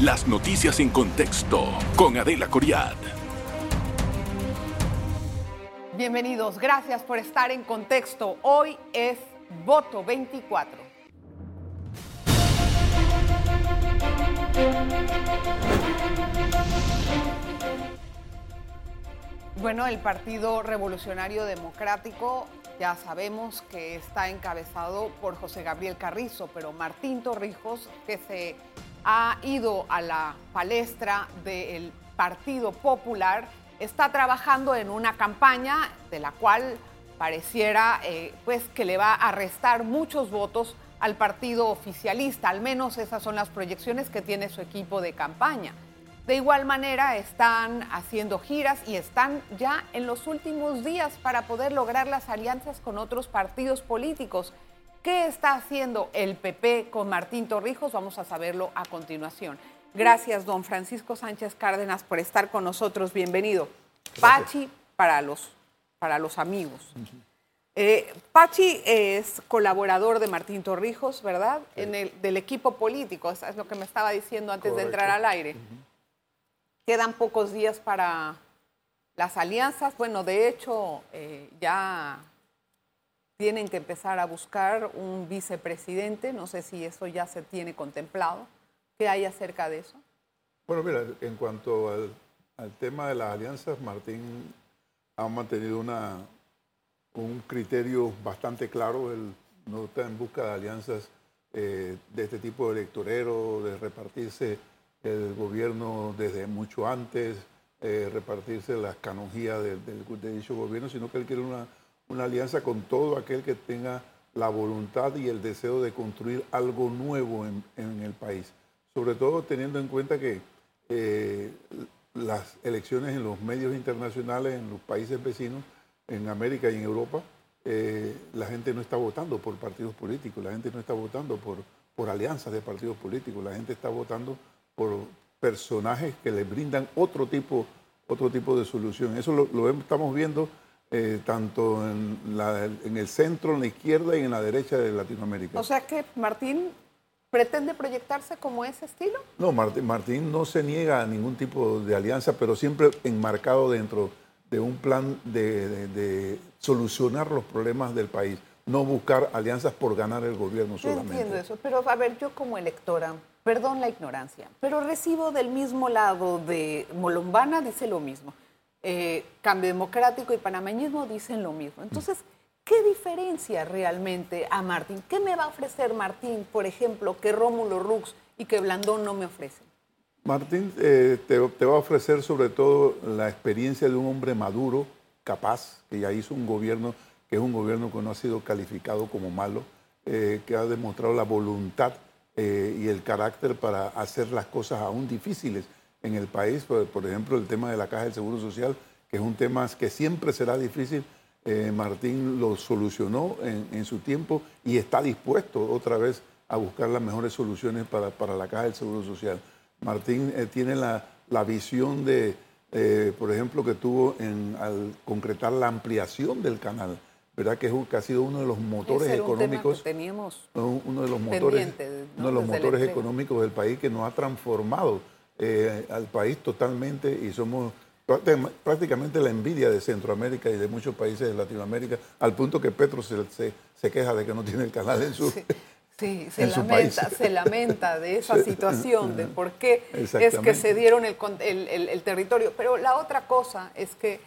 Las noticias en contexto con Adela Coriad. Bienvenidos, gracias por estar en contexto. Hoy es voto 24. Bueno, el Partido Revolucionario Democrático ya sabemos que está encabezado por José Gabriel Carrizo, pero Martín Torrijos, que se ha ido a la palestra del Partido Popular, está trabajando en una campaña de la cual pareciera eh, pues que le va a restar muchos votos al partido oficialista, al menos esas son las proyecciones que tiene su equipo de campaña. De igual manera, están haciendo giras y están ya en los últimos días para poder lograr las alianzas con otros partidos políticos. ¿Qué está haciendo el PP con Martín Torrijos? Vamos a saberlo a continuación. Gracias, don Francisco Sánchez Cárdenas, por estar con nosotros. Bienvenido. Pachi para los, para los amigos. Eh, Pachi es colaborador de Martín Torrijos, ¿verdad? En el, del equipo político, es lo que me estaba diciendo antes de entrar al aire. Quedan pocos días para las alianzas. Bueno, de hecho, eh, ya tienen que empezar a buscar un vicepresidente. No sé si eso ya se tiene contemplado. ¿Qué hay acerca de eso? Bueno, mira, en cuanto al, tema de las alianzas, Martín ha mantenido una, un criterio bastante claro. Él no está en busca de alianzas eh, de este tipo de electorero, de repartirse el gobierno desde mucho antes, eh, repartirse las canonjías de, dicho gobierno, sino que él quiere una, una, alianza con todo aquel que tenga la voluntad y el deseo de construir algo nuevo en, en el país. Sobre todo teniendo en cuenta que eh, las elecciones en los medios internacionales, en los países vecinos, en América y en Europa, eh, la gente no está votando por partidos políticos, la gente no está votando por, por alianzas de partidos políticos, la gente está votando por personajes que le brindan otro tipo, otro tipo de solución. Eso lo, estamos viendo eh, tanto en, en, el centro, en la izquierda y en la derecha de Latinoamérica. O sea que Martín pretende proyectarse como ese estilo. No, Martín, Martín no se niega a ningún tipo de alianza, pero siempre enmarcado dentro de un plan de, de solucionar los problemas del país, no buscar alianzas por ganar el gobierno solamente. Entiendo eso, pero a ver, yo como electora, perdón la ignorancia, pero recibo del mismo lado de Molombana, dice lo mismo. Eh, cambio democrático y panameñismo dicen lo mismo. Entonces, ¿qué diferencia realmente a Martín? ¿Qué me va a ofrecer Martín, por ejemplo, que Rómulo Rux y que Blandón no me ofrecen? Martín eh, te, va a ofrecer sobre todo la experiencia de un hombre maduro, capaz, que ya hizo un gobierno que es un gobierno que no ha sido calificado como malo, eh, que ha demostrado la voluntad y el carácter para hacer las cosas aún difíciles en el país. Por, ejemplo, el tema de la Caja del Seguro Social, que es un tema que siempre será difícil. Eh, Martín lo solucionó en, su tiempo y está dispuesto otra vez a buscar las mejores soluciones para, para la Caja del Seguro Social. Martín eh, tiene la, la, visión de, por ejemplo, que tuvo en, al concretar la ampliación del canal ¿verdad? Que, es, que ha sido uno de los motores económicos. teníamos uno de los motores, uno de los motores económicos del país que nos ha transformado eh, al país totalmente y somos prácticamente la envidia de Centroamérica y de muchos países de Latinoamérica, al punto que Petro se, se, queja de que no tiene el canal en su, Sí, se, lamenta, se lamenta de esa situación, de por qué es que se dieron el, el, el, territorio. Pero la otra cosa es que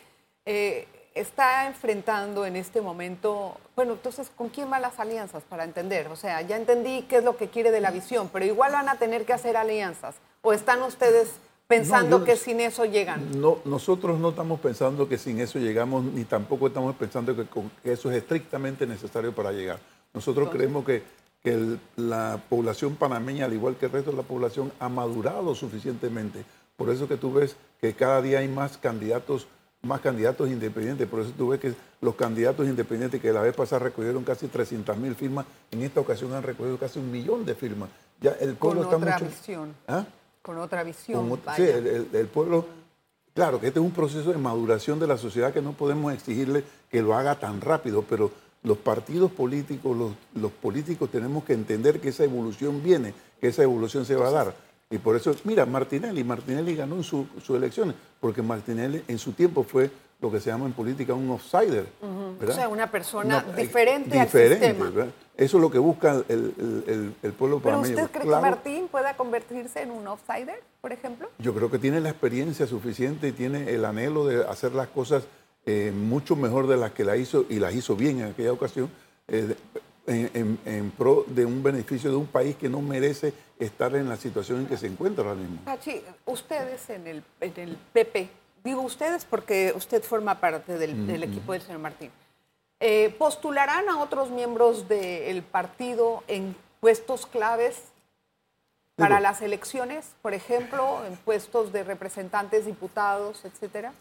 eh, está enfrentando en este momento, bueno, entonces, ¿con quién van las alianzas para entender? O sea, ya entendí qué es lo que quiere de la visión, pero igual van a tener que hacer alianzas. ¿O están ustedes pensando que sin eso llegan? No, nosotros no estamos pensando que sin eso llegamos, ni tampoco estamos pensando que, eso es estrictamente necesario para llegar. Nosotros creemos que, que la población panameña, al igual que el resto de la población, ha madurado suficientemente. Por eso que tú ves que cada día hay más candidatos más candidatos independientes. Por eso tú ves que los candidatos independientes que la vez pasada recogieron casi 300 mil firmas, en esta ocasión han recogido casi un millón de firmas. Ya el pueblo Con otra visión. ¿Ah? Con otra visión. sí, el, pueblo... Claro que este es un proceso de maduración de la sociedad que no podemos exigirle que lo haga tan rápido, pero los partidos políticos, los, los políticos tenemos que entender que esa evolución viene, que esa evolución se va a dar Y por eso, mira, Martinelli, Martinelli ganó en sus su elecciones, porque Martinelli en su tiempo fue lo que se llama en política un outsider. O sea, una persona diferente, al sistema. Eso es lo que busca el, el, pueblo ¿Pero usted cree que Martín pueda convertirse en un outsider, por ejemplo? Yo creo que tiene la experiencia suficiente y tiene el anhelo de hacer las cosas eh, mucho mejor de las que la hizo y las hizo bien en aquella ocasión. Eh, en, pro de un beneficio de un país que no merece estar en la situación en que se encuentra ahora mismo. Pachi, ustedes en el, en el PP, digo ustedes porque usted forma parte del, equipo del señor Martín, eh, ¿postularán a otros miembros del partido en puestos claves para las elecciones, por ejemplo, en puestos de representantes, diputados, etcétera?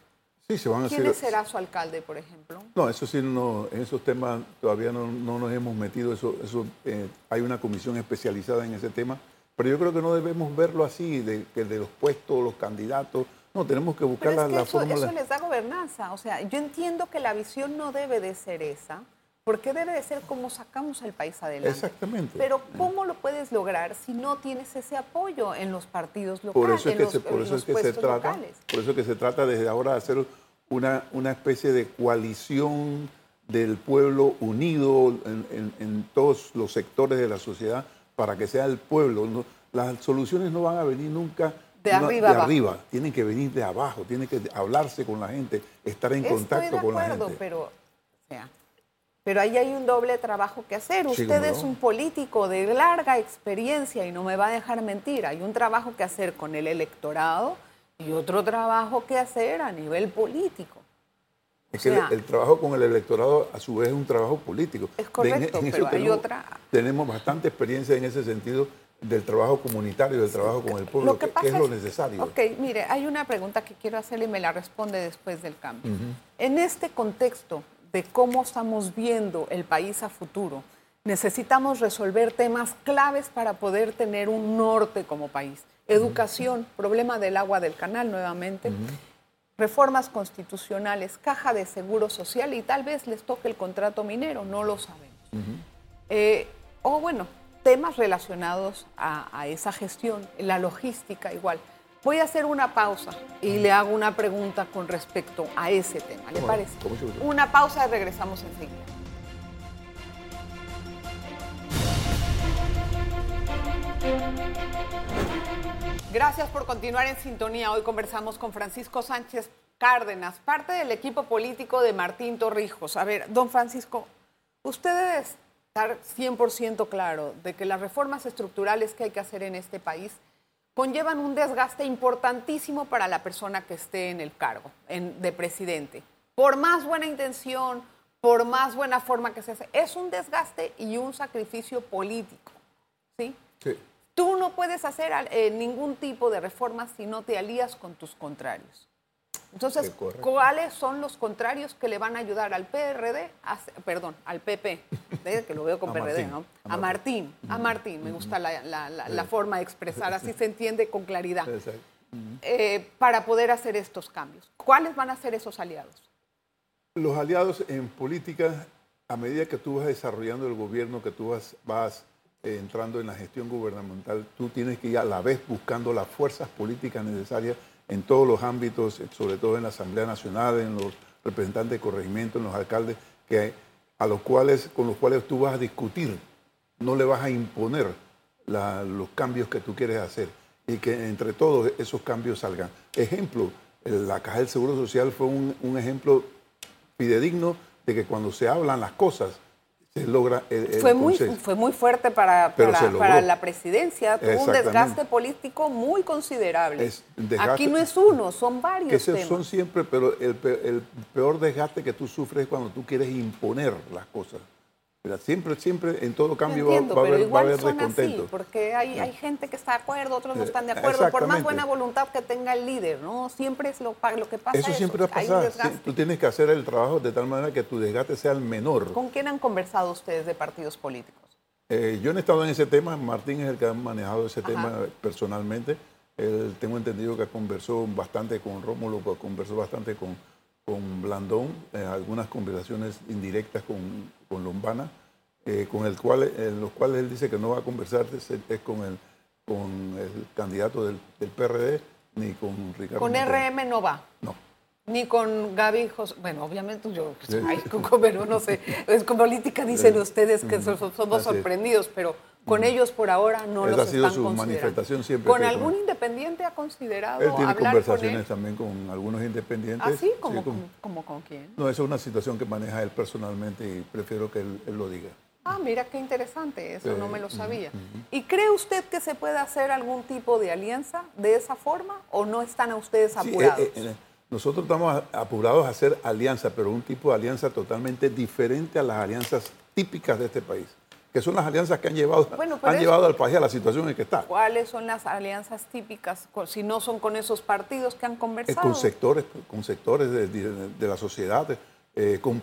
¿Quién será su alcalde, por ejemplo? No, eso sí, no, en esos temas todavía no, nos hemos metido. Eso, eso eh, hay una comisión especializada en ese tema, pero yo creo que no debemos verlo así, de, de los puestos, los candidatos. No, tenemos que buscar la, eso, fórmula. Eso les da gobernanza. O sea, yo entiendo que la visión no debe de ser esa, porque debe de ser cómo sacamos el país adelante. Exactamente. Pero ¿cómo lo puedes lograr si no tienes ese apoyo en los partidos locales, por eso es que se, por eso es que se trata, Por eso que se trata desde ahora de hacer una, una especie de coalición del pueblo unido en, todos los sectores de la sociedad para que sea el pueblo. las soluciones no van a venir nunca de, arriba, de arriba, tienen que venir de abajo, tienen que hablarse con la gente, estar en contacto con la gente. Pero, o sea, pero ahí hay un doble trabajo que hacer. Usted es un político de larga experiencia y no me va a dejar mentir. Hay un trabajo que hacer con el electorado y otro trabajo que hacer a nivel político. Es que el, trabajo con el electorado a su vez es un trabajo político. Es correcto, pero hay tenemos, otra... Tenemos bastante experiencia en ese sentido del trabajo comunitario, del trabajo con el pueblo, que, es lo necesario. Ok, mire, hay una pregunta que quiero hacerle y me la responde después del cambio. En este contexto de cómo estamos viendo el país a futuro, necesitamos resolver temas claves para poder tener un norte como país. Educación, problema del agua del canal nuevamente, reformas constitucionales, caja de seguro social y tal vez les toque el contrato minero, no lo sabemos. Eh, o bueno, temas relacionados a, esa gestión, la logística igual. Voy a hacer una pausa y le hago una pregunta con respecto a ese tema. ¿Le parece? Una pausa y regresamos enseguida. Gracias por continuar en sintonía. Hoy conversamos con Francisco Sánchez Cárdenas, parte del equipo político de Martín Torrijos. A ver, don Francisco, usted debe estar 100% claro de que las reformas estructurales que hay que hacer en este país conllevan un desgaste importantísimo para la persona que esté en el cargo de presidente. Por más buena intención, por más buena forma que se hace, es un desgaste y un sacrificio político. ¿Sí? Sí. Tú no puedes hacer eh, ningún tipo de reforma si no te alías con tus contrarios. Entonces, ¿cuáles son los contrarios que le van a ayudar al PRD, perdón, al PP, que lo veo con PRD, ¿no? A Martín, a Martín, me gusta la, forma de expresar, así se entiende con claridad, eh, para poder hacer estos cambios. ¿Cuáles van a ser esos aliados? Los aliados en política, a medida que tú vas desarrollando el gobierno, que tú vas, vas eh, entrando en la gestión gubernamental, tú tienes que ir a la vez buscando las fuerzas políticas necesarias en todos los ámbitos, eh, sobre todo en la Asamblea Nacional, en los representantes de corregimiento, en los alcaldes, que, a los cuales, con los cuales tú vas a discutir, no le vas a imponer los cambios que tú quieres hacer y que entre todos esos cambios salgan. Ejemplo, la Caja del Seguro Social fue un, un ejemplo fidedigno de que cuando se hablan las cosas, se logra fue muy fue muy fuerte para, para, la presidencia. Tuvo un desgaste político muy considerable. Aquí no es uno son varios que son siempre pero el, el peor desgaste que tú sufres es cuando tú quieres imponer las cosas siempre, siempre, en todo cambio va, a haber, va a haber descontento. porque hay, hay, gente que está de acuerdo, otros no están de acuerdo, por más buena voluntad que tenga el líder, ¿no? Siempre es lo, lo que pasa. Eso siempre va a pasar. tú tienes que hacer el trabajo de tal manera que tu desgaste sea el menor. ¿Con quién han conversado ustedes de partidos políticos? Eh, yo no he estado en ese tema, Martín es el que ha manejado ese tema personalmente. tengo entendido que conversó bastante con Rómulo, conversó bastante con con Blandón, eh, algunas conversaciones indirectas con, con Lombana, eh, con el cual, en los cuales él dice que no va a conversar es, con, el, con el candidato del, del PRD ni con Ricardo. Con Montero. RM no va. No. Ni con Gaby José. Bueno, obviamente yo, ay, con- pero no sé, es con política dicen ustedes que so- so- somos Así es. sorprendidos, pero con ellos por ahora no Esa los ha sido están su considerando. manifestación siempre ¿Con algún con- independiente ha considerado Él tiene hablar conversaciones con él? también con algunos independientes. ¿Ah, sí? ¿Como, con- con- como con quién? No, esa es una situación que maneja él personalmente y prefiero que él, él lo diga. Ah, mira qué interesante, eso no me lo sabía. ¿Y cree usted que se puede hacer algún tipo de alianza de esa forma o no están a ustedes Sí, apurados? eh, eh, eh, nosotros estamos apurados a hacer alianza, pero un tipo de alianza totalmente diferente a las alianzas típicas de este país, que son las alianzas que han llevado, Bueno, han llevado al país a la situación en que está. ¿Cuáles son las alianzas típicas, si no son con esos partidos que han Es conversado? con sectores, con sectores de, de- de la sociedad, eh, con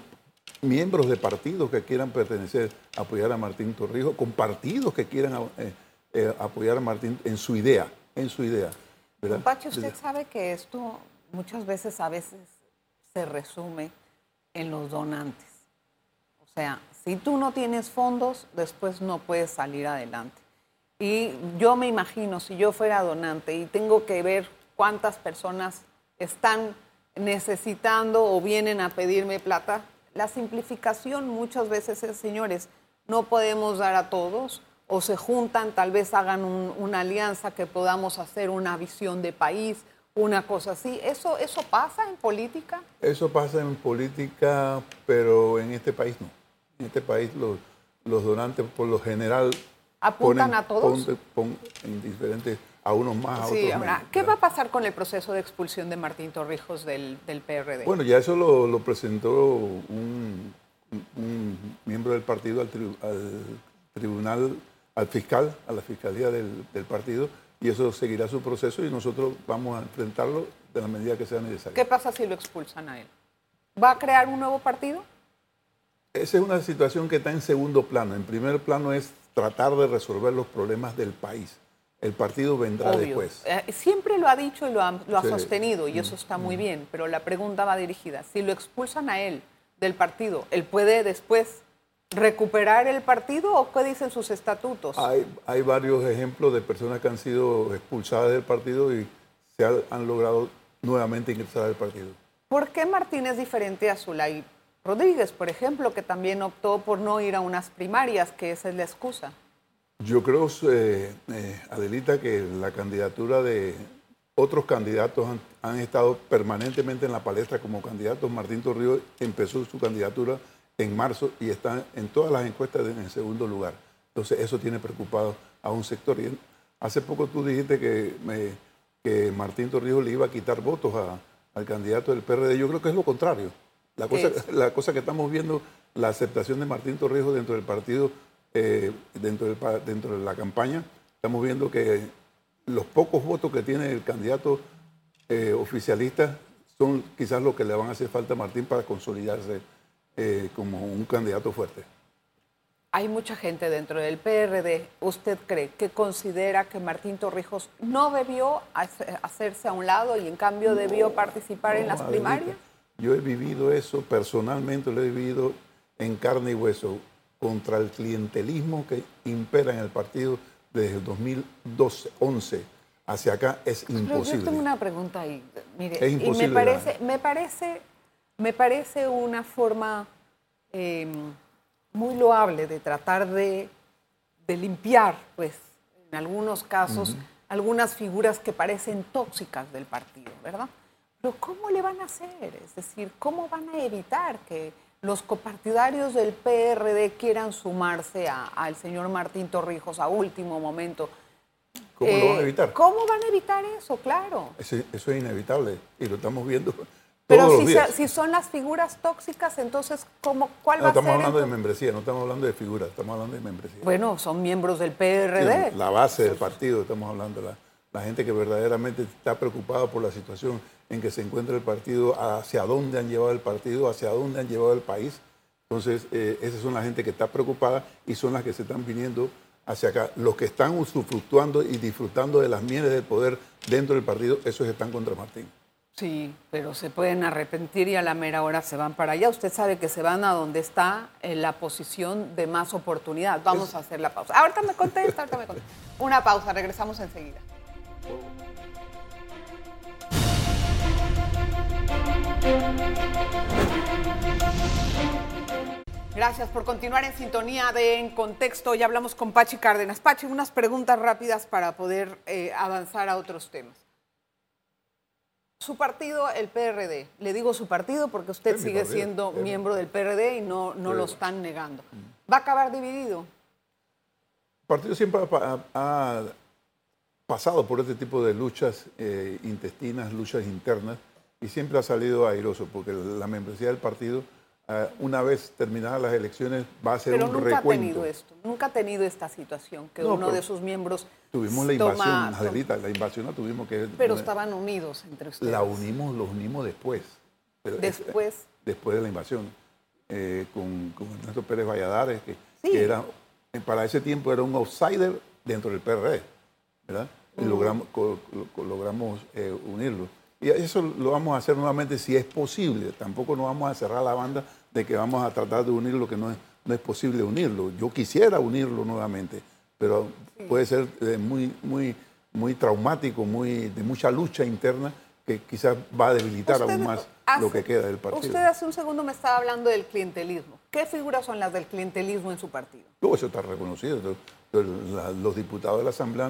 miembros de partidos que quieran pertenecer, apoyar a Martín Torrijos, con partidos que quieran eh, eh, apoyar a Martín en su idea, en su idea. ¿verdad? Pachi, usted sabe que esto muchas veces a veces se resume en los donantes. O sea, si tú no tienes fondos, después no puedes salir adelante. Y yo me imagino, si yo fuera donante y tengo que ver cuántas personas están necesitando o vienen a pedirme plata, la simplificación muchas veces es, señores, no podemos dar a todos, o se juntan, tal vez hagan un- una alianza que podamos hacer una visión de país, una cosa así. ¿Eso, eso pasa en política? Eso pasa en política, pero en este país no. En este país los, los donantes por lo general ¿Apuntan a todos? pon- pon- en diferentes, a unos más, a Sí, otros ahora, menos, ¿qué va a pasar con el proceso de expulsión de Martín Torrijos del, del PRD? Bueno, ya eso lo, lo presentó un, un- un miembro del partido al, tri- al tribunal, al fiscal, a la fiscalía del, del partido, y eso seguirá su proceso y nosotros vamos a enfrentarlo de la medida que sea necesaria. ¿Qué pasa si lo expulsan a él? ¿Va a crear un nuevo partido? Esa es una situación que está en segundo plano. En primer plano es tratar de resolver los problemas del país. El partido vendrá Obvio. después. Eh, siempre lo ha dicho y lo ha, lo ha Sí. sostenido y eso está muy bien, pero la pregunta va dirigida. Si lo expulsan a él del partido, ¿él puede después recuperar el partido o qué dicen sus estatutos? Hay, hay varios ejemplos de personas que han sido expulsadas del partido y se ha- han logrado nuevamente ingresar al partido. ¿Por qué Martín es diferente a Zulay Rodríguez, por ejemplo, que también optó por no ir a unas primarias, que esa es la excusa? Yo creo, eh, eh, Adelita, que la candidatura de otros candidatos han, estado permanentemente en la palestra como candidatos. Martín Torrijos empezó su candidatura en marzo y está en todas las encuestas en segundo lugar. Entonces eso tiene preocupado a un sector. Hace poco tú dijiste que, me- que Martín Torrijos le iba a quitar votos a- al candidato del PRD. Yo creo que es lo contrario. La cosa, es? la cosa que estamos viendo, la aceptación de Martín Torrijos dentro del partido, eh, dentro, del dentro de la campaña, estamos viendo que los pocos votos que tiene el candidato eh, oficialista son quizás lo que le van a hacer falta a Martín para consolidarse eh, como un candidato fuerte. Hay mucha gente dentro del PRD, ¿usted cree que considera que Martín Torrijos no debió hace- hacerse a un lado y en cambio debió participar en las Adelita, primarias? Yo he vivido eso, personalmente lo he vivido en carne y hueso, contra el clientelismo que impera en el partido desde el 2012, 11 hacia acá es Pero imposible. yo tengo una pregunta ahí. Mire, Es y me imposible, parece, me parece, me parece una forma eh, muy loable de tratar de, de limpiar, pues, en algunos casos, algunas figuras que parecen tóxicas del partido, ¿verdad? Pero ¿cómo le van a hacer? Es decir, ¿cómo van a evitar que los copartidarios del PRD quieran sumarse a- al señor Martín Torrijos a último momento? ¿Cómo lo van a Eh, evitar? ¿Cómo van a evitar eso? Claro. Eso, eso es inevitable y lo estamos viendo Pero todos si, los días. se- si son las figuras tóxicas, entonces, ¿cómo, ¿cuál No, va a estamos ser? hablando de membresía, no estamos hablando de figuras, estamos hablando de membresía. Bueno, son miembros del PRD. La base del partido, estamos hablando, la, la gente que verdaderamente está preocupada por la situación en que se encuentra el partido, hacia dónde han llevado el partido, hacia dónde han llevado el país. Entonces, eh, esas son la gente que está preocupada y son las que se están viniendo hacia acá. Los que están usufructuando y disfrutando de las mieles del poder dentro del partido, esos están contra Martín. Sí, pero se pueden arrepentir y a la mera hora se van para allá. Usted sabe que se van a donde está en la posición de más oportunidad. Vamos a hacer la pausa. Ahorita me contesta, ahorita me contesta. Una pausa, regresamos enseguida. Gracias por continuar en sintonía de En Contexto. Ya hablamos con Pachi Cárdenas. Pachi, unas preguntas rápidas para poder eh, avanzar a otros temas. Su partido, el PRD, le digo su partido porque usted sigue partido, siendo miembro del PRD y no, no lo están negando. ¿Va a acabar dividido? El partido siempre ha pasado por este tipo de luchas eh, intestinas, luchas internas, y siempre ha salido airoso, porque la membresía del partido, eh, una vez terminadas las elecciones, va a Pero un nunca ha recuento. tenido esto, nunca ha tenido esta situación, que No, uno de sus miembros Tuvimos la invasión, toma- Adelita, la invasión la tuvimos que... Pero estaban unidos entre ustedes. La unimos, los unimos después. Es- Después. después de la invasión, eh, con, con Ernesto Pérez Valladares, que, Sí. que era, eh, para ese tiempo era un outsider dentro del PRD, ¿verdad? Y logramos, co- co- logramos eh, unirlo. Y eso lo vamos a hacer nuevamente si es posible. Tampoco nos vamos a cerrar la banda de que vamos a tratar de unir lo que no es, no es posible unirlo. Yo quisiera unirlo nuevamente, pero puede ser eh, muy, muy, muy traumático, muy, de mucha lucha interna que quizás va a debilitar aún más hace- lo que queda del partido. Usted hace un segundo me estaba hablando del clientelismo. ¿Qué figuras son las del clientelismo en su partido? Todo eso está reconocido. Los diputados de la Asamblea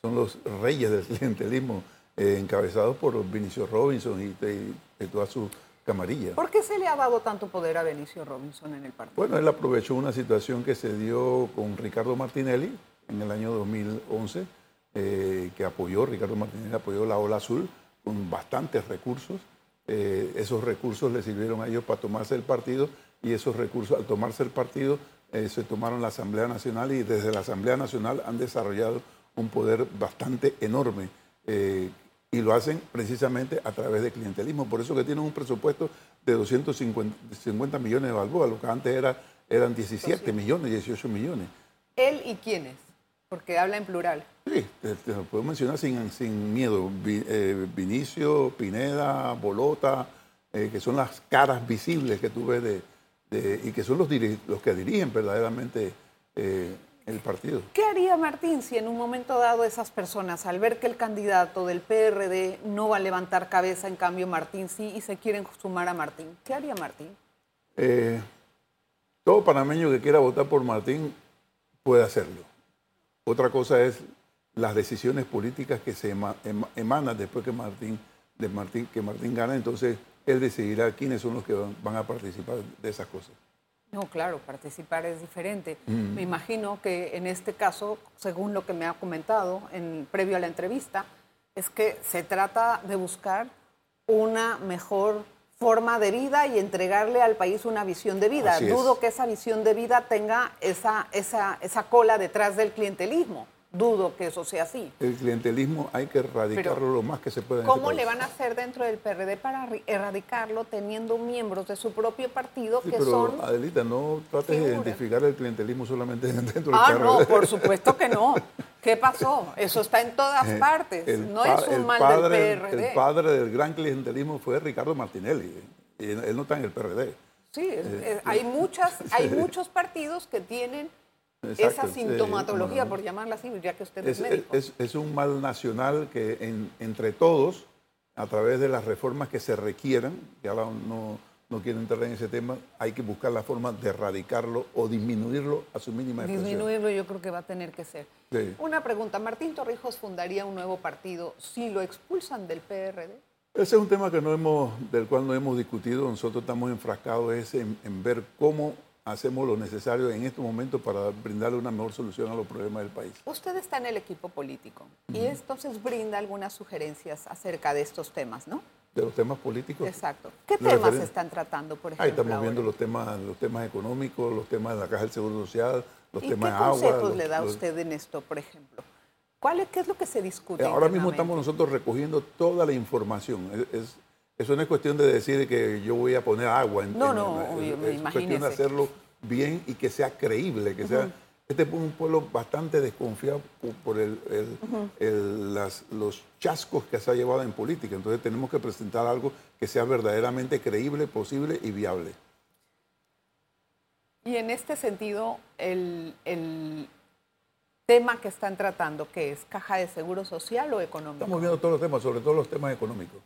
son los reyes del clientelismo, eh, encabezados por Vinicio Robinson y, y toda su camarilla. ¿Por qué se le ha dado tanto poder a Benicio Robinson en el partido? Bueno, él aprovechó una situación que se dio con Ricardo Martinelli en el año 2011, eh, que apoyó, Ricardo Martinelli apoyó la Ola Azul con bastantes recursos. Eh, esos recursos le sirvieron a ellos para tomarse el partido y esos recursos, al tomarse el partido, eh, se tomaron la Asamblea Nacional y desde la Asamblea Nacional han desarrollado un poder bastante enorme. Y lo hacen precisamente a través de clientelismo. Por eso que tienen un presupuesto de 250 50 millones de balboas, lo que antes era, eran 17 millones, 18 millones. ¿Él y quiénes? Porque habla en plural. Sí, te, te lo puedo mencionar sin, sin miedo. Eh, Vinicio, Pineda, Bolota, eh, que son las caras visibles que tú ves de, de- y que son los, los que dirigen verdaderamente eh, el partido. ¿Qué haría Martín si en un momento dado esas personas, al ver que el candidato del PRD no va a levantar cabeza, en cambio Martín sí, y se quieren sumar a Martín? ¿Qué haría Martín? Eh, todo panameño que quiera votar por Martín puede hacerlo. Otra cosa es las decisiones políticas que se ema- ema- emanan después que Martín, de Martín, que Martín gana, entonces él decidirá quiénes son los que van a participar de esas cosas. No, claro, participar es diferente. Mm. Me imagino que en este caso, según lo que me ha comentado en, previo a la entrevista, es que se trata de buscar una mejor forma de vida y entregarle al país una visión de vida. Dudo que esa visión de vida tenga esa, esa, esa cola detrás del clientelismo. Dudo que eso sea así. El clientelismo hay que erradicarlo Pero, lo más que se pueda. este ¿Cómo le van a hacer dentro del PRD para erradicarlo teniendo miembros de su propio partido Sí, que pero son Adelita, no trates de identificar el clientelismo solamente dentro del Ah, PRD. no, por supuesto que no. ¿Qué pasó? Eso está en todas partes. El no es un el mal padre, del PRD. El padre del gran clientelismo fue Ricardo Martinelli. Y él, no está en el PRD. Sí, es- hay, muchas, hay muchos partidos que tienen Exacto, esa sintomatología, por llamarla así, ya que usted es, Es, médico. es- es un mal nacional que en- entre todos, a través de las reformas que se requieran, ahora no, no quiero entrar en ese tema, hay que buscar la forma de erradicarlo o disminuirlo a su mínima expresión. Disminuirlo yo creo que va a tener que ser. Sí. Una pregunta, ¿Martín Torrijos fundaría un nuevo partido si lo expulsan del PRD? Ese es un tema que no hemos, del cual no hemos discutido. Nosotros estamos enfrascados es en, en ver cómo hacemos lo necesario en estos momentos para brindarle una mejor solución a los problemas del país. Usted está en el equipo político y entonces brinda algunas sugerencias acerca de estos temas, ¿no? De los temas políticos. Exacto. ¿Qué ¿Le temas referen- están tratando, por ejemplo? Ahí estamos ahora? viendo los temas, los temas económicos, los temas de la Caja del Seguro Social, los ¿Y temas qué de agua. consejos los- le da los- usted en esto, por ejemplo? ¿Cuál es, ¿Qué es lo que se discute? Ahora mismo estamos nosotros recogiendo toda la información. Es- es- eso no es cuestión de decir que yo voy a poner agua. En, No, en- no, en- obvio, es cuestión de hacerlo bien y que sea creíble, que sea Este es un pueblo bastante desconfiado por el, los chascos que se ha llevado en política. Entonces tenemos que presentar algo que sea verdaderamente creíble, posible y viable. Y en este sentido, el, tema que están tratando, que es caja de seguro social o económico? Estamos viendo todos los temas, sobre todo los temas económicos.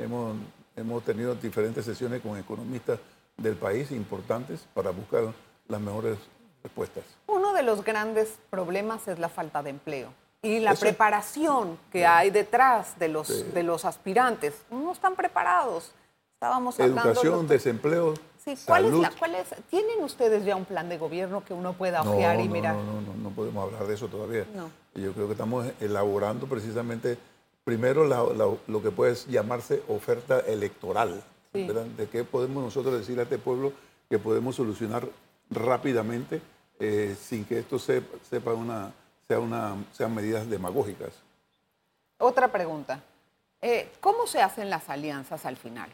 Hemos, hemos tenido diferentes sesiones con economistas del país importantes para buscar las mejores respuestas. Uno de los grandes problemas es la falta de empleo y la preparación que hay detrás de los, de los aspirantes. No están preparados. Estábamos hablando... Educación, desempleo, sí, ¿cuál Es la, cuál es, ¿Tienen ustedes ya un plan de gobierno que uno pueda ojear y mirar? No, no, no, no podemos hablar de eso todavía. Yo creo que estamos elaborando precisamente, primero, lo que puede llamarse oferta electoral. De qué podemos nosotros decir a este pueblo que podemos solucionar rápidamente eh, sin que esto sepa una, sea una, sean medidas demagógicas. Otra pregunta. Eh, ¿Cómo se hacen las alianzas al final?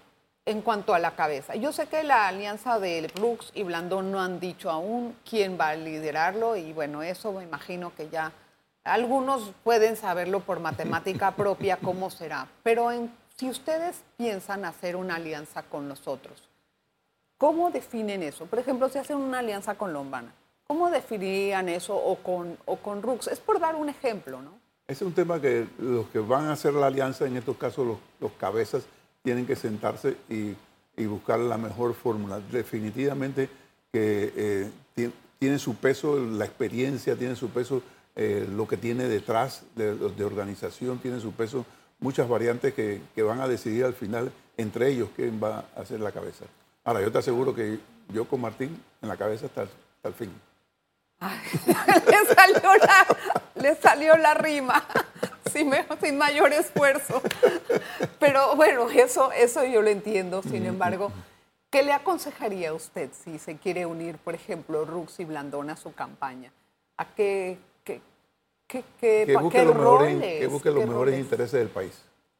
En cuanto a la cabeza. Yo sé que la alianza de Brooks y Blandón no han dicho aún quién va a liderarlo y bueno, eso me imagino que ya algunos pueden saberlo por matemática propia cómo será. Pero si ustedes piensan hacer una alianza con nosotros, ¿Cómo definen eso? Por ejemplo, si hacen una alianza con Lombana, ¿cómo definirían eso o con, o con Rux? Es por dar un ejemplo, ¿no? Es un tema que los que van a hacer la alianza, en estos casos los, cabezas, tienen que sentarse y, buscar la mejor fórmula. Definitivamente que eh, tiene su peso la experiencia, tiene su peso eh, lo que tiene detrás de, de, organización, tiene su peso muchas variantes que, que van a decidir al final entre ellos quién va a hacer la cabeza. Ahora, yo te aseguro que yo con Martín en la cabeza hasta, el fin. le, salió la, rima sin, sin, mayor esfuerzo. Pero bueno, eso, eso yo lo entiendo. Sin embargo, ¿qué le aconsejaría a usted si se quiere unir, por ejemplo, Rux y Blandón a su campaña? ¿A qué, que busque, los mejores, que busque los mejores intereses del país.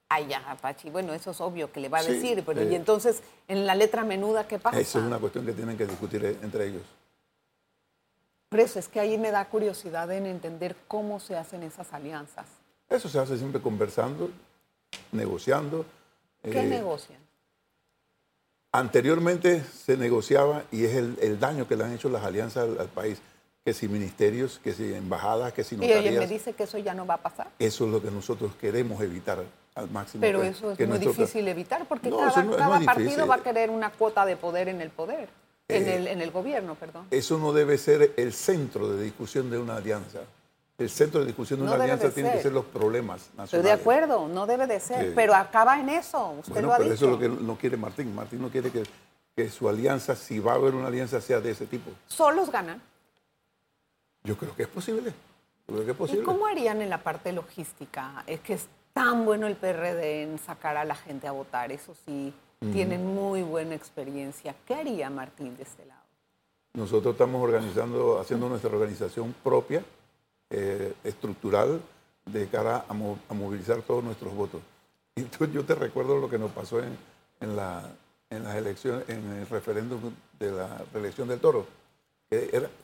Ay, ya, Apache, bueno, eso es obvio que le va a decir, pero ¿y eh, entonces en la letra menuda qué pasa? Eso es una cuestión que tienen que discutir entre ellos. Pero eso es que ahí me da curiosidad en entender cómo se hacen esas alianzas. Eso se hace siempre conversando, negociando. ¿Qué eh, negocian? Anteriormente se negociaba y es el, daño que le han hecho las alianzas al, país que si ministerios, que si embajadas, que si notarías. Y oye, me dice que eso ya no va a pasar. Eso es lo que nosotros queremos evitar al máximo. Pero eso es muy difícil evitar porque cada, partido va a querer una cuota de poder en el poder, en, eh, el, en el gobierno, perdón. Eso no debe ser el centro de discusión de una alianza. El centro de discusión de una alianza tiene que ser los problemas nacionales. Estoy de acuerdo, no debe de ser, pero acaba en eso, usted lo ha pero eso es lo que no quiere Martín. Martín no quiere que, que su alianza, si va a haber una alianza, sea de ese tipo. ¿Solos ganan? Yo creo que es posible. creo que es posible. ¿Y cómo harían en la parte logística? Es que tan bueno el PRD en sacar a la gente a votar, eso sí, tienen muy buena experiencia. ¿Qué haría Martín de este lado? Nosotros estamos organizando, haciendo nuestra organización propia, eh, estructural, de cara a, movilizar todos nuestros votos. Y entonces yo te recuerdo lo que nos pasó en, en, la, en las elecciones, en el referéndum de la reelección del toro.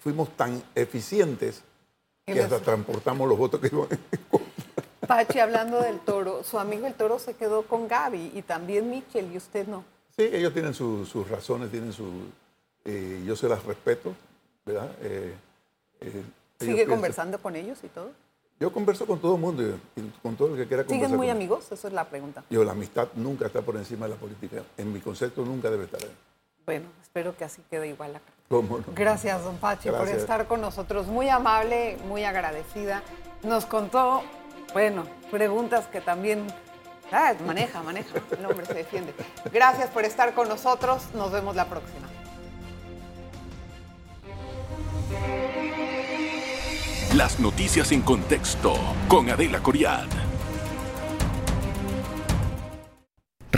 Fuimos tan eficientes que hasta transportamos los votos que iban en Pachi, hablando del toro, su amigo el toro se quedó con Gaby y también Michel y usted no. Sí, ellos tienen sus razones, tienen su... Eh, yo se las respeto, ¿verdad? Eh, eh, ¿Sigue conversando con ellos y todo? Yo converso con todo el mundo, y con todo el que quiera conversar. ¿Siguen muy amigos? Esa es la pregunta. Yo, la amistad nunca está por encima de la política. En mi concepto nunca debe estar ahí. Bueno, espero que así quede igual acá. ¿Cómo no? Gracias, don Pachi, por estar con nosotros. Muy amable, muy agradecida. Nos contó bueno, preguntas que también ah, maneja, maneja, el hombre se defiende. Gracias por estar con nosotros, nos vemos la próxima. Las noticias en contexto con Adela Coriad.